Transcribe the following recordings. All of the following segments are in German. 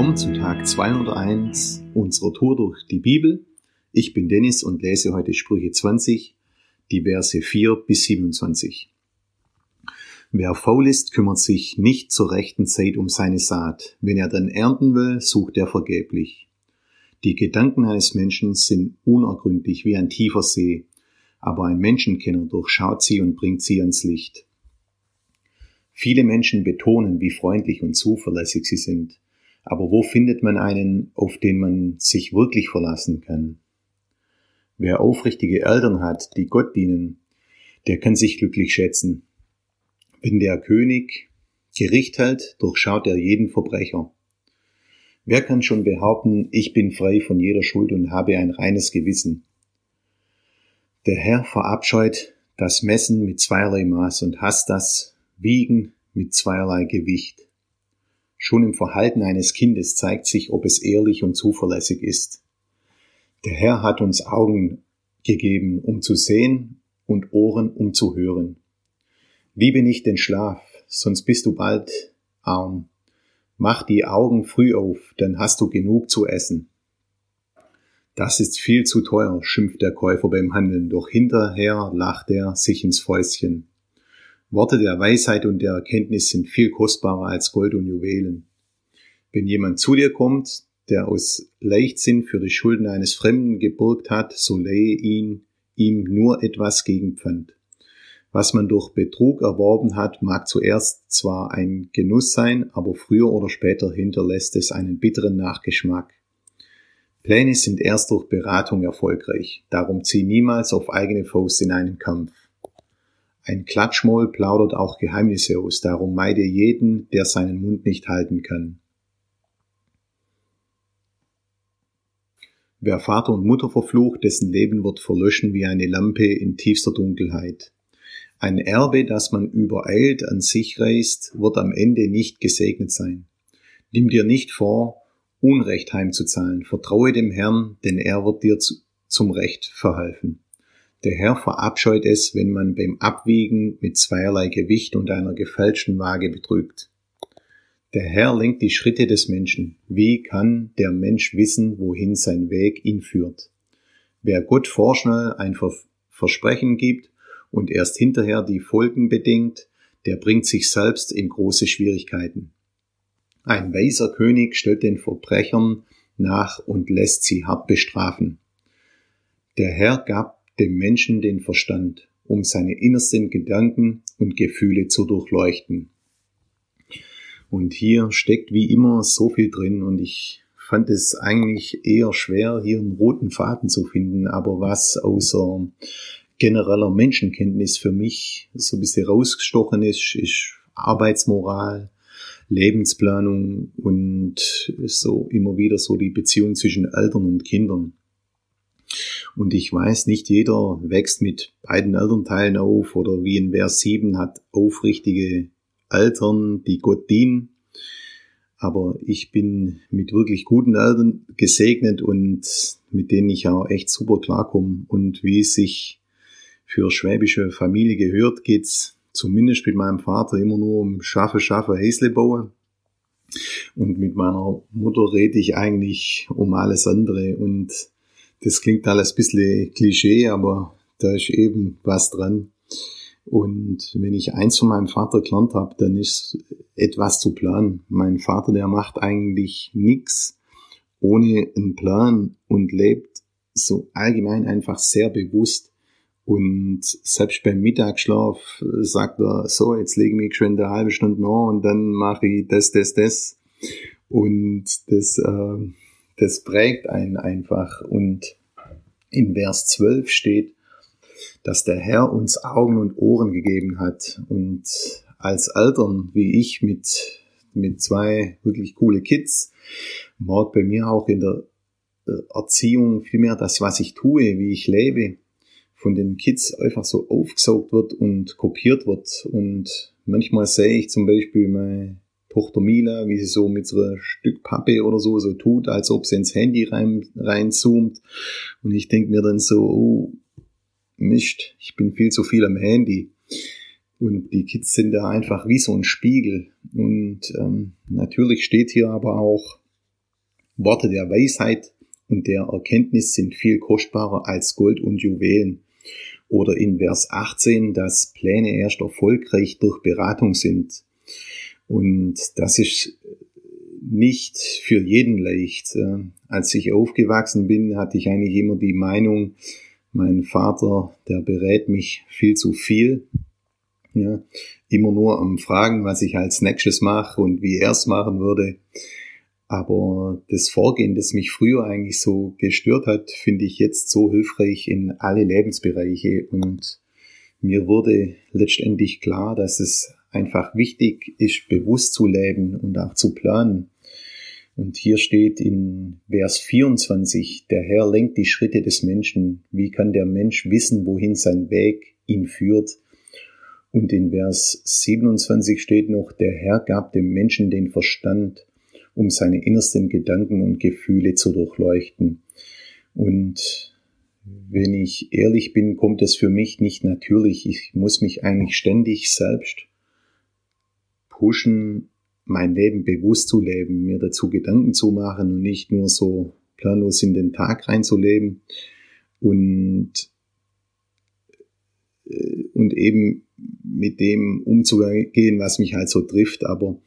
willkommen zu Tag 201 unserer Tour durch die Bibel. Ich bin Dennis und lese heute Sprüche 20, die Verse 4 bis 27. Wer faul ist, kümmert sich nicht zur rechten Zeit um seine Saat. Wenn er dann ernten will, sucht er vergeblich. Die Gedanken eines Menschen sind unergründlich wie ein tiefer See, aber ein Menschenkenner durchschaut sie und bringt sie ans Licht. Viele Menschen betonen, wie freundlich und zuverlässig sie sind. Aber wo findet man einen, auf den man sich wirklich verlassen kann? Wer aufrichtige Eltern hat, die Gott dienen, der kann sich glücklich schätzen. Wenn der König Gericht hält, durchschaut er jeden Verbrecher. Wer kann schon behaupten, ich bin frei von jeder Schuld und habe ein reines Gewissen? Der Herr verabscheut das Messen mit zweierlei Maß und hasst das Wiegen mit zweierlei Gewicht. Schon im Verhalten eines Kindes zeigt sich, ob es ehrlich und zuverlässig ist. Der Herr hat uns Augen gegeben, um zu sehen und Ohren, um zu hören. Liebe nicht den Schlaf, sonst bist du bald arm. Mach die Augen früh auf, dann hast du genug zu essen. Das ist viel zu teuer, schimpft der Käufer beim Handeln, doch hinterher lacht er sich ins Fäustchen. Worte der Weisheit und der Erkenntnis sind viel kostbarer als Gold und Juwelen. Wenn jemand zu dir kommt, der aus Leichtsinn für die Schulden eines Fremden geburgt hat, so leihe ihn ihm nur etwas gegen Pfand. Was man durch Betrug erworben hat, mag zuerst zwar ein Genuss sein, aber früher oder später hinterlässt es einen bitteren Nachgeschmack. Pläne sind erst durch Beratung erfolgreich, darum zieh niemals auf eigene Faust in einen Kampf. Ein Klatschmoll plaudert auch Geheimnisse aus, darum meide jeden, der seinen Mund nicht halten kann. Wer Vater und Mutter verflucht, dessen Leben wird verlöschen wie eine Lampe in tiefster Dunkelheit. Ein Erbe, das man übereilt an sich reißt, wird am Ende nicht gesegnet sein. Nimm dir nicht vor, Unrecht heimzuzahlen. Vertraue dem Herrn, denn er wird dir zu, zum Recht verhelfen. Der Herr verabscheut es, wenn man beim Abwiegen mit zweierlei Gewicht und einer gefälschten Waage betrügt. Der Herr lenkt die Schritte des Menschen. Wie kann der Mensch wissen, wohin sein Weg ihn führt? Wer Gott vorschnell ein Versprechen gibt und erst hinterher die Folgen bedenkt, der bringt sich selbst in große Schwierigkeiten. Ein weiser König stellt den Verbrechern nach und lässt sie hart bestrafen. Der Herr gab dem Menschen den Verstand, um seine innersten Gedanken und Gefühle zu durchleuchten. Und hier steckt wie immer so viel drin und ich fand es eigentlich eher schwer, hier einen roten Faden zu finden, aber was außer genereller Menschenkenntnis für mich so ein bisschen rausgestochen ist, ist Arbeitsmoral, Lebensplanung und so immer wieder so die Beziehung zwischen Eltern und Kindern. Und ich weiß, nicht jeder wächst mit beiden Elternteilen auf oder wie in Vers 7 hat aufrichtige Eltern, die Gott dienen. Aber ich bin mit wirklich guten Eltern gesegnet und mit denen ich auch echt super klarkomme. Und wie es sich für schwäbische Familie gehört, geht's zumindest mit meinem Vater immer nur um Schaffe, Schaffe, Häsle bauen. Und mit meiner Mutter rede ich eigentlich um alles andere. Und das klingt alles ein bisschen Klischee, aber da ist eben was dran. Und wenn ich eins von meinem Vater gelernt habe, dann ist etwas zu planen. Mein Vater, der macht eigentlich nichts ohne einen Plan und lebt so allgemein einfach sehr bewusst. Und selbst beim Mittagsschlaf sagt er, so, jetzt lege ich mich schon eine halbe Stunde nach und dann mache ich das, das, das. Und das, äh, das prägt einen einfach. Und in Vers 12 steht, dass der Herr uns Augen und Ohren gegeben hat. Und als Eltern wie ich mit, mit zwei wirklich coole Kids, mag bei mir auch in der äh, Erziehung vielmehr das, was ich tue, wie ich lebe, von den Kids einfach so aufgesaugt wird und kopiert wird. Und manchmal sehe ich zum Beispiel meine Tochter Mila, wie sie so mit so einem Stück Pappe oder so so tut, als ob sie ins Handy rein, reinzoomt. Und ich denke mir dann so, oh, Mist, ich bin viel zu viel am Handy. Und die Kids sind da einfach wie so ein Spiegel. Und ähm, natürlich steht hier aber auch, Worte der Weisheit und der Erkenntnis sind viel kostbarer als Gold und Juwelen. Oder in Vers 18, dass Pläne erst erfolgreich durch Beratung sind. Und das ist nicht für jeden leicht. Als ich aufgewachsen bin, hatte ich eigentlich immer die Meinung, mein Vater, der berät mich viel zu viel. Ja, immer nur am Fragen, was ich als nächstes mache und wie er es machen würde. Aber das Vorgehen, das mich früher eigentlich so gestört hat, finde ich jetzt so hilfreich in alle Lebensbereiche. Und mir wurde letztendlich klar, dass es einfach wichtig ist, bewusst zu leben und auch zu planen. Und hier steht in Vers 24, der Herr lenkt die Schritte des Menschen. Wie kann der Mensch wissen, wohin sein Weg ihn führt? Und in Vers 27 steht noch, der Herr gab dem Menschen den Verstand um seine innersten Gedanken und Gefühle zu durchleuchten. Und wenn ich ehrlich bin, kommt es für mich nicht natürlich. Ich muss mich eigentlich ständig selbst pushen, mein Leben bewusst zu leben, mir dazu Gedanken zu machen und nicht nur so planlos in den Tag reinzuleben und, äh, und eben mit dem umzugehen, was mich halt so trifft. Aber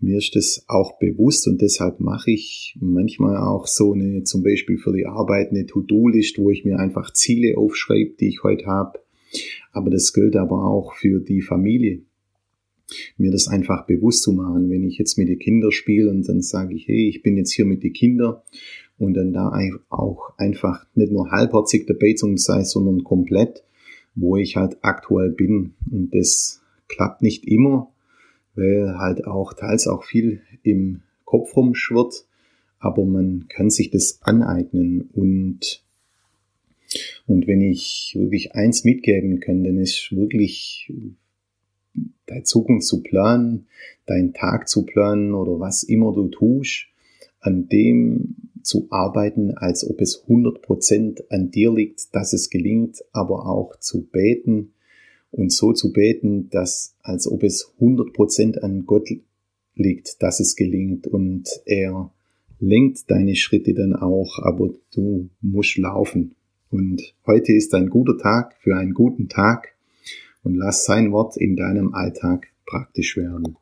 mir ist das auch bewusst und deshalb mache ich manchmal auch so eine, zum Beispiel für die Arbeit, eine To-Do-List, wo ich mir einfach Ziele aufschreibe, die ich heute habe. Aber das gilt aber auch für die Familie. Mir das einfach bewusst zu machen, wenn ich jetzt mit den Kindern spiele und dann sage ich, hey, ich bin jetzt hier mit den Kindern und dann da auch einfach nicht nur halbherzig dabei zu sein, sondern komplett, wo ich halt aktuell bin. Und das klappt nicht immer, weil halt auch teils auch viel im Kopf rumschwirrt, aber man kann sich das aneignen und und wenn ich wirklich eins mitgeben kann, dann ist wirklich deine Zukunft zu planen, deinen Tag zu planen oder was immer du tust, an dem zu arbeiten, als ob es 100% an dir liegt, dass es gelingt, aber auch zu beten, und so zu beten, dass als ob es 100% an Gott liegt, dass es gelingt und er lenkt deine Schritte dann auch, aber du musst laufen. Und heute ist ein guter Tag für einen guten Tag und lass sein Wort in deinem Alltag praktisch werden.